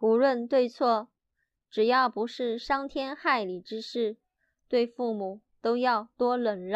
无论对错只要不是伤天害理之事对父母都要多忍让。